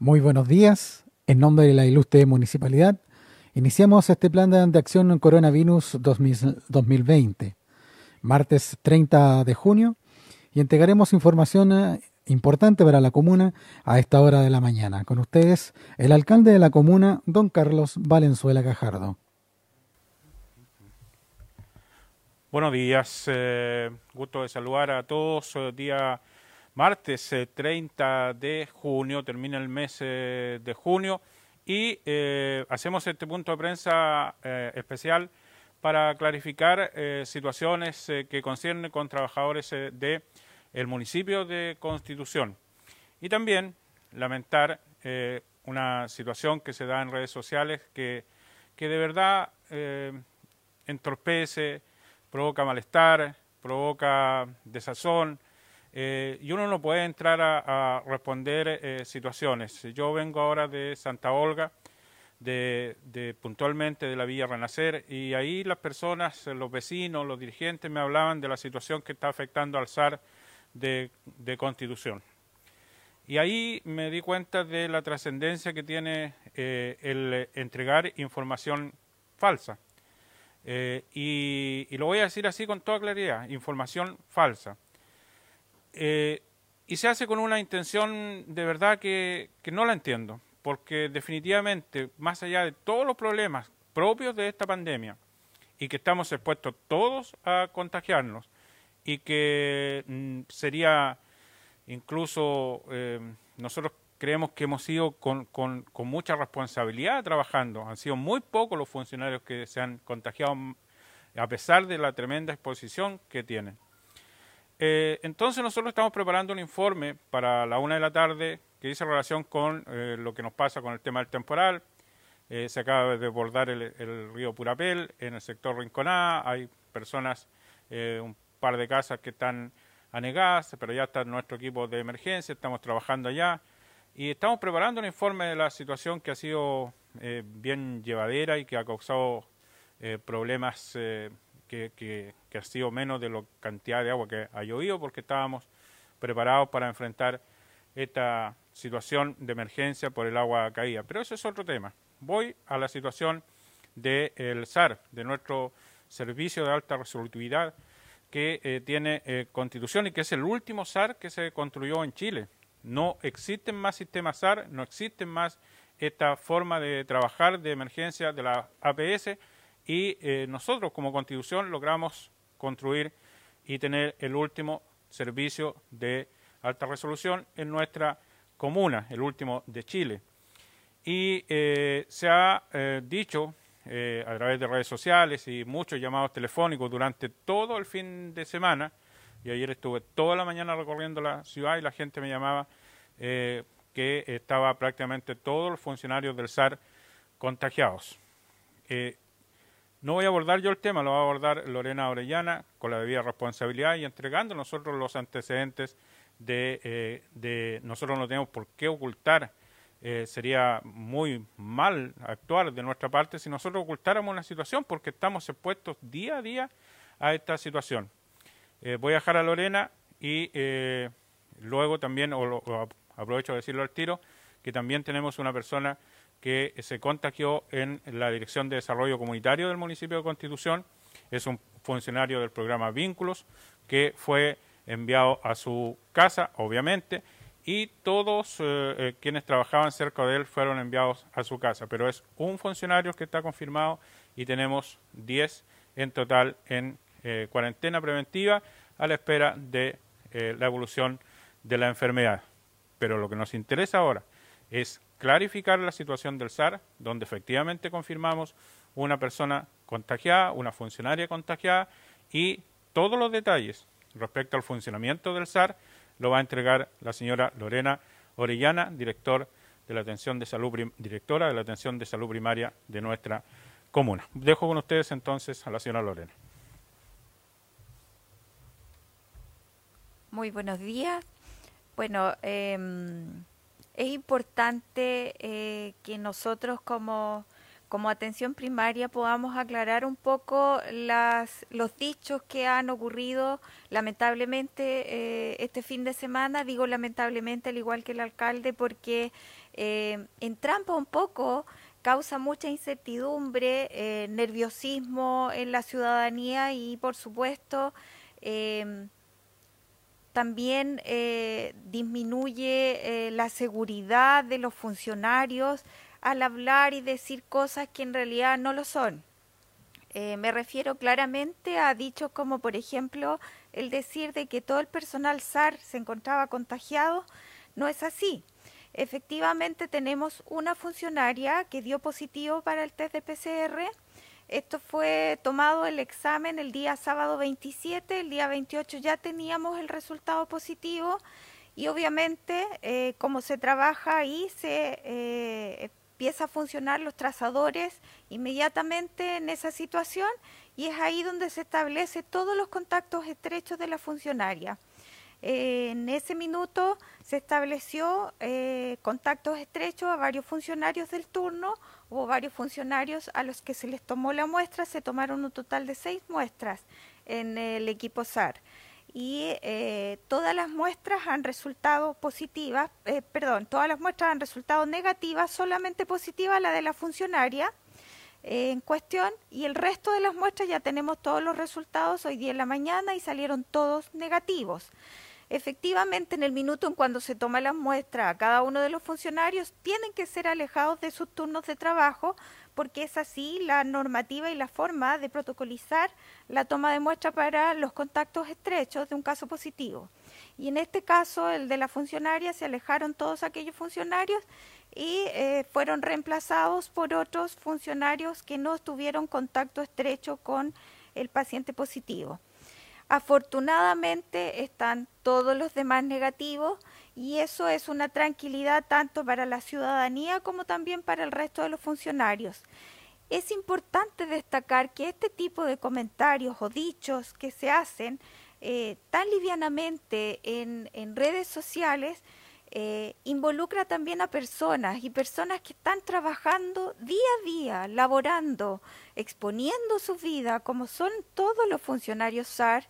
Muy buenos días. En nombre de la ilustre municipalidad, iniciamos este plan de acción en coronavirus 2020, martes 30 de junio, y entregaremos información eh, importante para la comuna a esta hora de la mañana. Con ustedes, el alcalde de la comuna, don Carlos Valenzuela Cajardo. Buenos días, eh, gusto de saludar a todos. Eh, día martes 30 eh, de junio, termina el mes eh, de junio y eh, hacemos este punto de prensa especial para clarificar situaciones que conciernen con trabajadores del el municipio de Constitución. Y también lamentar una situación que se da en redes sociales que, que de verdad entorpece, provoca malestar, provoca desazón, eh, y uno no puede entrar a, responder eh, situaciones. Yo vengo ahora de Santa Olga, de, puntualmente de la Villa Renacer, y ahí las personas, los vecinos, los dirigentes me hablaban de la situación que está afectando al SAR de, Constitución. Y ahí me di cuenta de la trascendencia que tiene eh, el entregar información falsa. y lo voy a decir así con toda claridad, información falsa. Eh, y se hace con una intención de verdad que, no la entiendo, porque definitivamente, más allá de todos los problemas propios de esta pandemia, y que estamos expuestos todos a contagiarnos, y que mm, sería incluso, eh, nosotros creemos que hemos con, con, mucha responsabilidad trabajando, han sido muy pocos los funcionarios que se han contagiado a pesar de la tremenda exposición que tienen. Eh, entonces nosotros estamos preparando un informe para la una de la tarde que dice relación con eh, lo que nos pasa con el tema del temporal. Eh, se acaba de desbordar el, río Purapel en el sector Rinconá. Hay personas, un par de casas que están anegadas, pero ya está nuestro equipo de emergencia, estamos trabajando allá. Y estamos preparando un informe de la situación que ha sido bien llevadera y que ha causado problemas que, ha sido menos de la cantidad de agua que ha llovido porque estábamos preparados para enfrentar esta situación de emergencia por el agua caída. Pero eso es otro tema. Voy a la situación del SAR, de nuestro servicio de alta resolutividad que eh, tiene eh, constitución y que es el último SAR que se construyó en Chile. No existen más sistemas SAR, no existen más esta forma de trabajar de emergencia de la APS y eh, nosotros como constitución logramos construir y tener el último servicio de alta resolución en nuestra comuna, el último de Chile. Y eh, se ha eh, dicho a través de redes sociales y muchos llamados telefónicos durante todo el fin de semana, y ayer estuve toda la mañana recorriendo la ciudad y la gente me llamaba que estaba prácticamente todos los funcionarios del SAR contagiados. No voy a abordar yo el tema, lo va a abordar Lorena Orellana con la debida responsabilidad y entregando nosotros los antecedentes de, eh, de nosotros no tenemos por qué ocultar. Eh, sería muy mal actuar de nuestra parte si nosotros ocultáramos la situación porque estamos expuestos día a día a esta situación. Eh, voy a dejar a Lorena y luego también, o, o aprovecho de decirlo al tiro, que también tenemos una persona que se contagió en la Dirección de Desarrollo Comunitario del municipio de Constitución. Es un funcionario del programa Vínculos que fue enviado a su casa, obviamente, y todos eh, eh, quienes trabajaban cerca de él fueron enviados a su casa. Pero es un funcionario que está confirmado y tenemos 10 en total en eh, cuarentena preventiva a la espera de la evolución de la enfermedad. Pero lo que nos interesa ahora es clarificar la situación del SAR, donde efectivamente confirmamos una persona contagiada, una funcionaria contagiada y todos los detalles respecto al funcionamiento del SAR lo va a entregar la señora Lorena Orellana, de la atención de salud, directora de la atención de salud primaria de nuestra comuna. Dejo con ustedes entonces a la señora Lorena. Muy buenos días. Bueno, eh, es importante eh, que nosotros como, como atención primaria podamos aclarar un poco las, los dichos que han ocurrido lamentablemente eh, este fin de semana. Digo lamentablemente al igual que el alcalde porque eh, entrampa un poco, causa mucha incertidumbre, eh, nerviosismo en la ciudadanía y por supuesto em, también eh, disminuye la seguridad de los funcionarios al hablar y decir cosas que en realidad no lo son. me refiero claramente a dichos como, por ejemplo, el decir de que todo el personal SAR se encontraba contagiado. No es así. Efectivamente tenemos una funcionaria que dio positivo para el test de PCR. Esto fue tomado el examen el día sábado 27, el día 28 ya teníamos el resultado positivo y obviamente eh, como se trabaja ahí se eh, empieza a funcionar los trazadores inmediatamente en esa situación y es ahí donde se establece todos los contactos estrechos de la funcionaria. En ese minuto se estableció eh, contactos estrechos a varios funcionarios del turno, hubo varios funcionarios a los que se les tomó la muestra, se tomaron un total de seis muestras en el equipo SAR y eh, todas las muestras han resultado positivas, eh, perdón, todas las muestras han resultado negativas, solamente positiva la de la funcionaria en cuestión y el resto de las muestras ya tenemos todos los resultados hoy día en la mañana y salieron todos negativos. Efectivamente, en el minuto en cuando se toma la muestra a cada uno de los funcionarios, tienen que ser alejados de sus turnos de trabajo, porque es así la normativa y la forma de protocolizar la toma de muestra para los contactos estrechos de un caso positivo. Y en este caso, el de la funcionaria, se alejaron todos aquellos funcionarios y eh, fueron reemplazados por otros funcionarios que no tuvieron contacto estrecho con el paciente positivo. Afortunadamente están todos los demás negativos y eso es una tranquilidad tanto para la ciudadanía como también para el resto de los funcionarios. Es importante destacar que este tipo de comentarios o dichos que se hacen eh, tan livianamente en, en redes sociales eh, involucra también a personas y personas que están trabajando día a día, laborando, exponiendo su vida, como son todos los funcionarios SAR,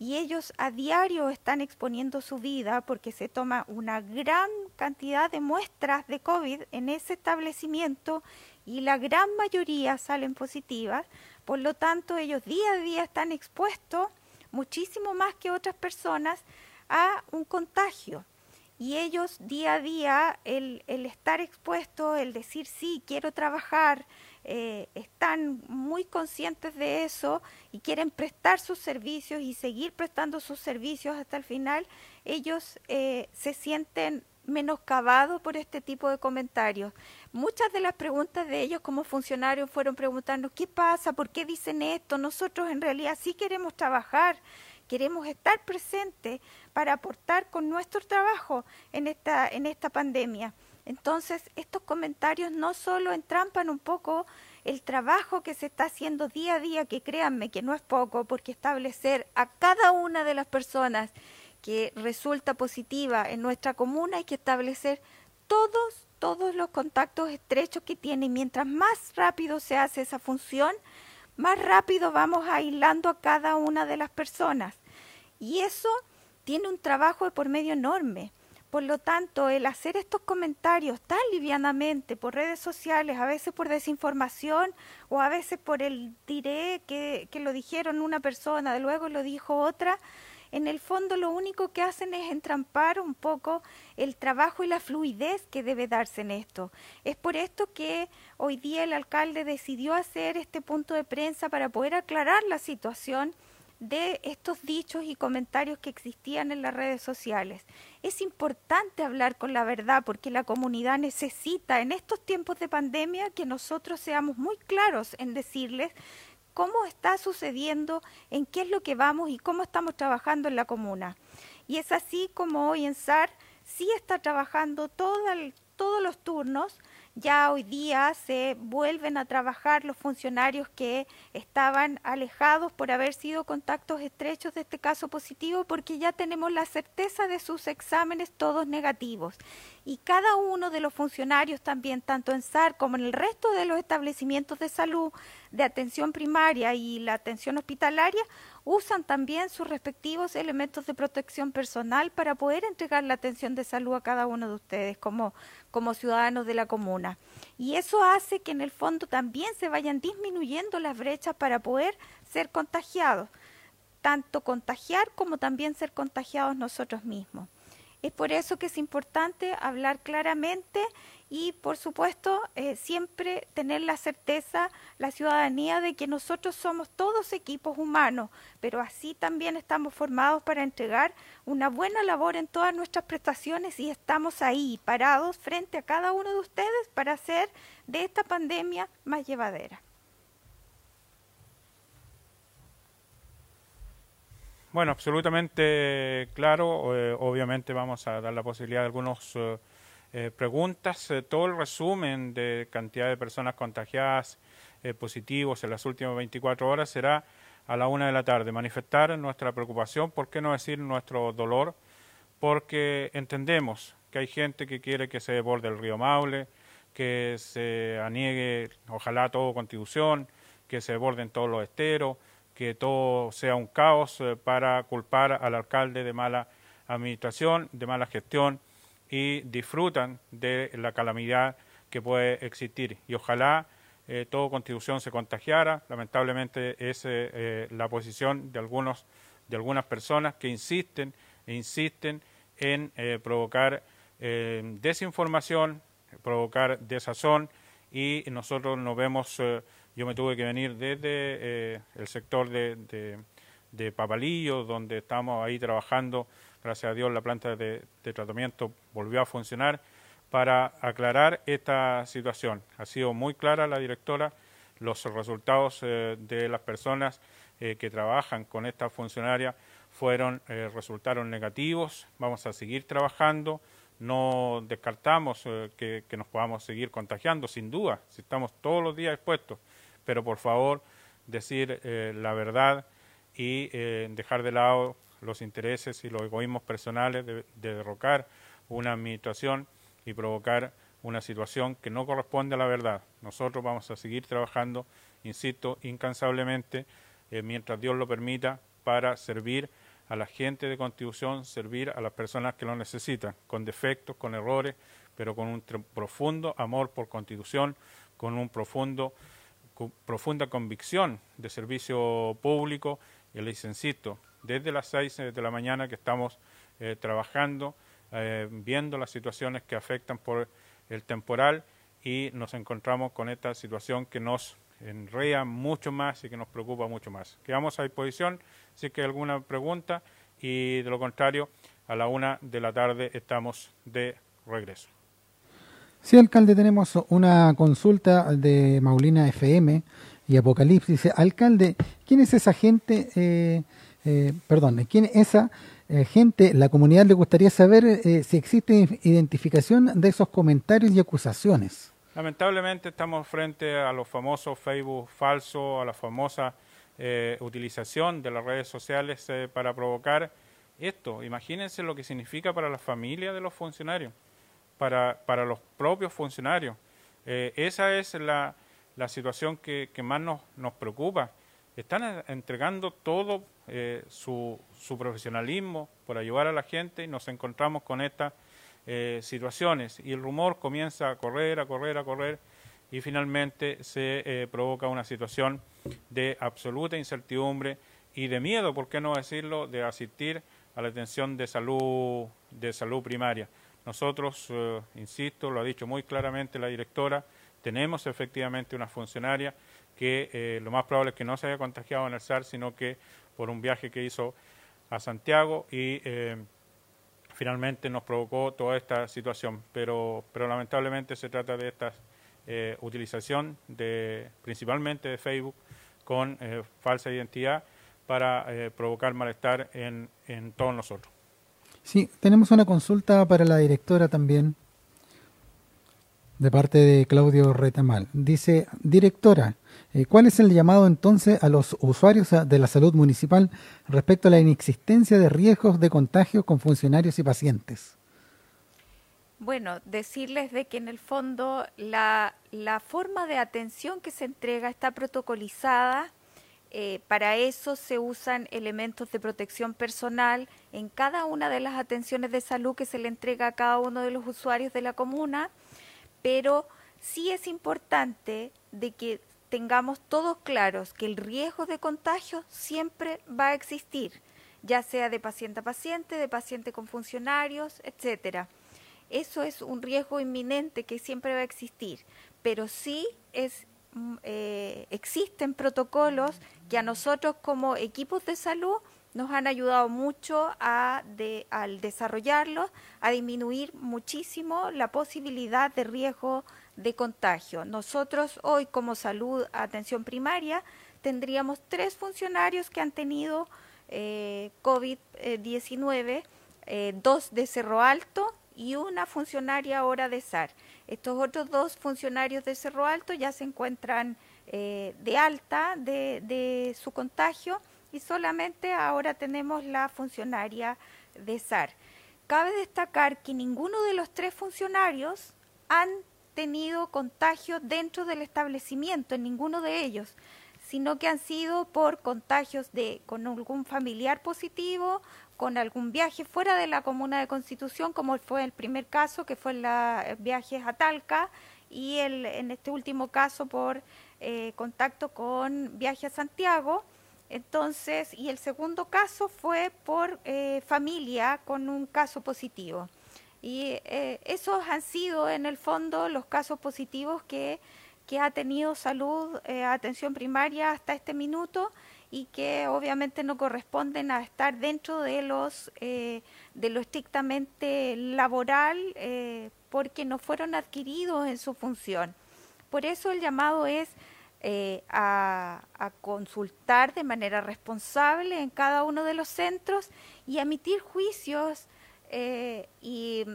y ellos a diario están exponiendo su vida porque se toma una gran cantidad de muestras de COVID en ese establecimiento y la gran mayoría salen positivas, por lo tanto ellos día a día están expuestos muchísimo más que otras personas a un contagio y ellos día a día, el, el estar expuesto, el decir sí, quiero trabajar, eh, están muy conscientes de eso y quieren prestar sus servicios y seguir prestando sus servicios hasta el final, ellos eh, se sienten menoscabados por este tipo de comentarios. Muchas de las preguntas de ellos como funcionarios fueron preguntando, ¿qué pasa? ¿Por qué dicen esto? Nosotros en realidad sí queremos trabajar, queremos estar presentes para aportar con nuestro trabajo en esta, en esta pandemia. Entonces, estos comentarios no solo entrampan un poco el trabajo que se está haciendo día a día, que créanme que no es poco, porque establecer a cada una de las personas que resulta positiva en nuestra comuna hay que establecer todos, todos los contactos estrechos que tiene. mientras más rápido se hace esa función, más rápido vamos aislando a cada una de las personas. Y eso tiene un trabajo de por medio enorme. Por lo tanto, el hacer estos comentarios tan livianamente por redes sociales, a veces por desinformación o a veces por el diré que, que lo dijeron una persona, luego lo dijo otra, en el fondo lo único que hacen es entrampar un poco el trabajo y la fluidez que debe darse en esto. Es por esto que hoy día el alcalde decidió hacer este punto de prensa para poder aclarar la situación de estos dichos y comentarios que existían en las redes sociales. Es importante hablar con la verdad porque la comunidad necesita en estos tiempos de pandemia que nosotros seamos muy claros en decirles cómo está sucediendo, en qué es lo que vamos y cómo estamos trabajando en la comuna. Y es así como hoy en SAR sí está trabajando toda todos los turnos, ya hoy día se vuelven a trabajar los funcionarios que estaban alejados por haber sido contactos estrechos de este caso positivo porque ya tenemos la certeza de sus exámenes todos negativos. Y cada uno de los funcionarios también, tanto en SAR como en el resto de los establecimientos de salud, de atención primaria y la atención hospitalaria, usan también sus respectivos elementos de protección personal para poder entregar la atención de salud a cada uno de ustedes como, como ciudadanos de la comuna. Y eso hace que en el fondo también se vayan disminuyendo las brechas para poder ser contagiados, tanto contagiar como también ser contagiados nosotros mismos. Es por eso que es importante hablar claramente y, por supuesto, eh, siempre tener la certeza, la ciudadanía, de que nosotros somos todos equipos humanos, pero así también estamos formados para entregar una buena labor en todas nuestras prestaciones y estamos ahí, parados frente a cada uno de ustedes para hacer de esta pandemia más llevadera. Bueno, absolutamente claro. Eh, obviamente vamos a dar la posibilidad de algunas eh, eh, preguntas. todo el resumen de cantidad de personas contagiadas positivos en las últimas 24 horas será a la una de la tarde. Manifestar nuestra preocupación, por qué no decir nuestro dolor, porque entendemos que hay gente que quiere que se desborde el río Maule, que se aniegue, ojalá todo constitución, que se desborden todos los esteros que todo sea un caos eh, para culpar al alcalde de mala administración, de mala gestión y disfrutan de la calamidad que puede existir. Y ojalá eh, toda constitución se contagiara. Lamentablemente es eh, la posición de algunos de algunas personas que insisten insisten en provocar desinformación, provocar desazón y nosotros nos vemos yo me tuve que venir desde eh, el sector de, de, Papalillo, donde estamos ahí trabajando, gracias a Dios la planta de, tratamiento volvió a funcionar, para aclarar esta situación. Ha sido muy clara la directora, los resultados eh, de las personas eh, que trabajan con esta funcionaria fueron resultaron negativos. Vamos a seguir trabajando. No descartamos que, que, nos podamos seguir contagiando, sin duda, si estamos todos los días expuestos pero por favor decir eh, la verdad y eh, dejar de lado los intereses y los egoísmos personales de, derrocar una administración y provocar una situación que no corresponde a la verdad. Nosotros vamos a seguir trabajando, insisto, incansablemente, eh, mientras Dios lo permita, para servir a la gente de Constitución, servir a las personas que lo necesitan, con defectos, con errores, pero con un profundo amor por Constitución, con un profundo profunda convicción de servicio público. Y les insisto, desde las seis de la mañana que estamos eh, trabajando, eh, viendo las situaciones que afectan por el temporal y nos encontramos con esta situación que nos enrea mucho más y que nos preocupa mucho más. Quedamos a disposición si hay alguna pregunta y de lo contrario, a la una de la tarde estamos de regreso. Sí, alcalde, tenemos una consulta de Maulina FM y Apocalipsis. Dice, alcalde, ¿quién es esa gente? Eh, eh, perdón, ¿quién es esa eh, gente? La comunidad le gustaría saber si existe identificación de esos comentarios y acusaciones. Lamentablemente estamos frente a los famosos Facebook falsos, a la famosa utilización de las redes sociales para provocar esto. Imagínense lo que significa para la familia de los funcionarios para, para los propios funcionarios. Eh, esa es la, la situación que, que, más nos, nos preocupa. Están entregando todo eh, su, su, profesionalismo por ayudar a la gente y nos encontramos con estas eh, situaciones y el rumor comienza a correr, a correr, a correr y finalmente se provoca una situación de absoluta incertidumbre y de miedo, por qué no decirlo, de asistir a la atención de salud, de salud primaria. Nosotros, eh, insisto, lo ha dicho muy claramente la directora, tenemos efectivamente una funcionaria que eh, lo más probable es que no se haya contagiado en el SAR, sino que por un viaje que hizo a Santiago y eh, finalmente nos provocó toda esta situación. Pero, pero lamentablemente se trata de esta utilización de, principalmente de Facebook con falsa identidad para provocar malestar en, en todos nosotros. Sí, tenemos una consulta para la directora también. De parte de Claudio Retamal. Dice, directora, eh, ¿cuál es el llamado entonces a los usuarios de la salud municipal respecto a la inexistencia de riesgos de contagio con funcionarios y pacientes? Bueno, decirles de que en el fondo la, la forma de atención que se entrega está protocolizada. Eh, para eso se usan elementos de protección personal en cada una de las atenciones de salud que se le entrega a cada uno de los usuarios de la comuna, pero sí es importante de que tengamos todos claros que el riesgo de contagio siempre va a existir, ya sea de paciente a paciente, de paciente con funcionarios, etcétera. Eso es un riesgo inminente que siempre va a existir, pero sí es mm, eh, existen protocolos que a nosotros como equipos de salud nos han ayudado mucho a de, al desarrollarlos, a disminuir muchísimo la posibilidad de riesgo de contagio. Nosotros hoy como salud, atención primaria, tendríamos tres funcionarios que han tenido eh, COVID-19, eh, dos de Cerro Alto y una funcionaria ahora de SAR. Estos otros dos funcionarios de Cerro Alto ya se encuentran eh, de alta de, de su contagio y solamente ahora tenemos la funcionaria de SAR. Cabe destacar que ninguno de los tres funcionarios han tenido contagio dentro del establecimiento, en ninguno de ellos, sino que han sido por contagios de con algún familiar positivo, con algún viaje fuera de la comuna de Constitución, como fue el primer caso, que fue el viaje a Talca, y el, en este último caso por eh, contacto con viaje a Santiago. Entonces, y el segundo caso fue por eh, familia con un caso positivo. Y eh, esos han sido en el fondo los casos positivos que, ha tenido salud, eh, atención primaria hasta este minuto y que obviamente no corresponden a estar dentro de los de lo estrictamente laboral porque no fueron adquiridos en su función. Por eso el llamado es a, a, consultar de manera responsable en cada uno de los centros y emitir juicios eh, y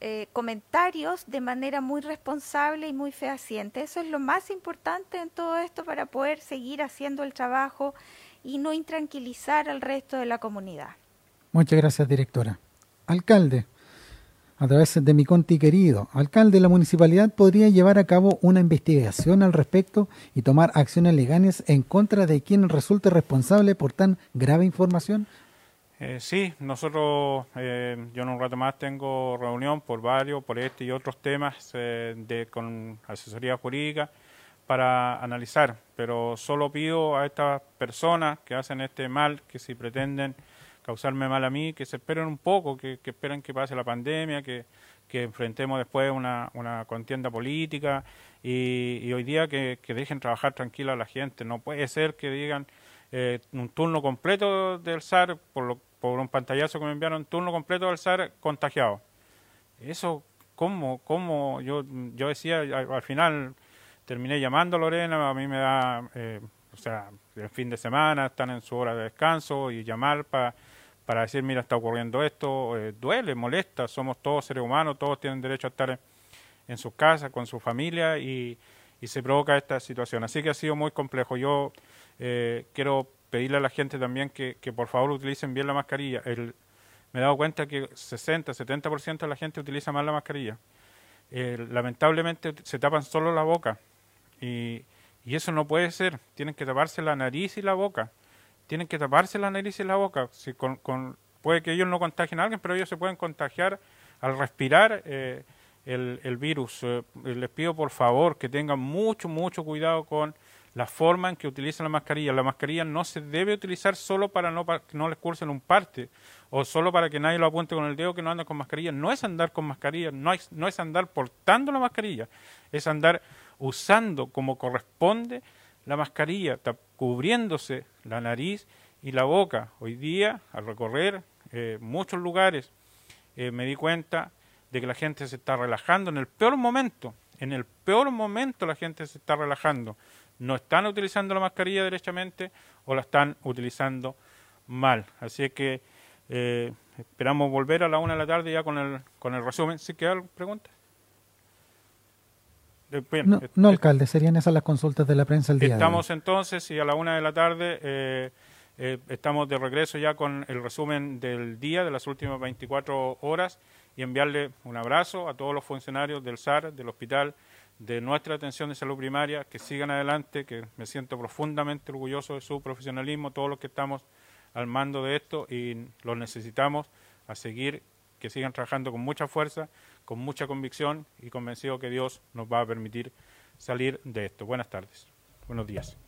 eh, comentarios de manera muy responsable y muy fehaciente. Eso es lo más importante en todo esto para poder seguir haciendo el trabajo y no intranquilizar al resto de la comunidad. Muchas gracias, directora. Alcalde, a través de mi conti querido, alcalde, la municipalidad podría llevar a cabo una investigación al respecto y tomar acciones legales en contra de quien resulte responsable por tan grave información. Eh, sí, nosotros, eh, yo en un rato más tengo reunión por varios, por este y otros temas eh, de, con asesoría jurídica para analizar, pero solo pido a estas personas que hacen este mal, que si pretenden causarme mal a mí, que se esperen un poco, que, esperen que pase la pandemia, que, enfrentemos después una, una contienda política y, hoy día que, que, dejen trabajar tranquila a la gente. No puede ser que digan eh, un turno completo del SAR, por, lo, por un pantallazo que me enviaron, un turno completo del SAR contagiado. Eso, ¿cómo? ¿Cómo? Yo, yo decía, al final terminé llamando a Lorena, a mí me da, eh, o sea, el fin de semana, están en su hora de descanso y llamar para para decir, mira, está ocurriendo esto, eh, duele, molesta, somos todos seres humanos, todos tienen derecho a estar en, sus casas, con su familia y, y se provoca esta situación. Así que ha sido muy complejo. Yo eh, quiero pedirle a la gente también que, por favor utilicen bien la mascarilla. El, me he dado cuenta que 60, 70% de la gente utiliza mal la mascarilla. lamentablemente se tapan solo la boca y, y eso no puede ser. Tienen que taparse la nariz y la boca. Tienen que taparse la nariz y la boca. Puede que ellos no contagien a alguien, pero ellos se pueden contagiar al respirar eh, el, virus. Eh, les pido por favor que tengan mucho, mucho cuidado con la forma en que utilizan la mascarilla. La mascarilla no se debe utilizar solo para, no, que no les cursen un parte o solo para que nadie lo apunte con el dedo que no anda con mascarilla. No es andar con mascarilla, no es, no es andar portando la mascarilla, es andar usando como corresponde la mascarilla, cubriéndose la nariz y la boca. Hoy día, al recorrer eh, muchos lugares, eh, me di cuenta de que la gente se está relajando en el peor momento. En el peor momento la gente se está relajando no están utilizando la mascarilla derechamente o la están utilizando mal. Así que eh, esperamos volver a la una de la tarde ya con el, con el resumen. ¿Sí quedan preguntas? No, alcalde, serían esas las consultas de la prensa el día Estamos entonces y a la una de la tarde estamos de regreso ya con el resumen del día, de las últimas 24 horas y enviarle un abrazo a todos los funcionarios del SAR, del hospital, de nuestra atención de salud primaria, que sigan adelante, que me siento profundamente orgulloso de su profesionalismo, todos los que estamos al mando de esto y los necesitamos a seguir, que sigan trabajando con mucha fuerza, con mucha convicción y convencido que Dios nos va a permitir salir de esto. Buenas tardes, buenos días.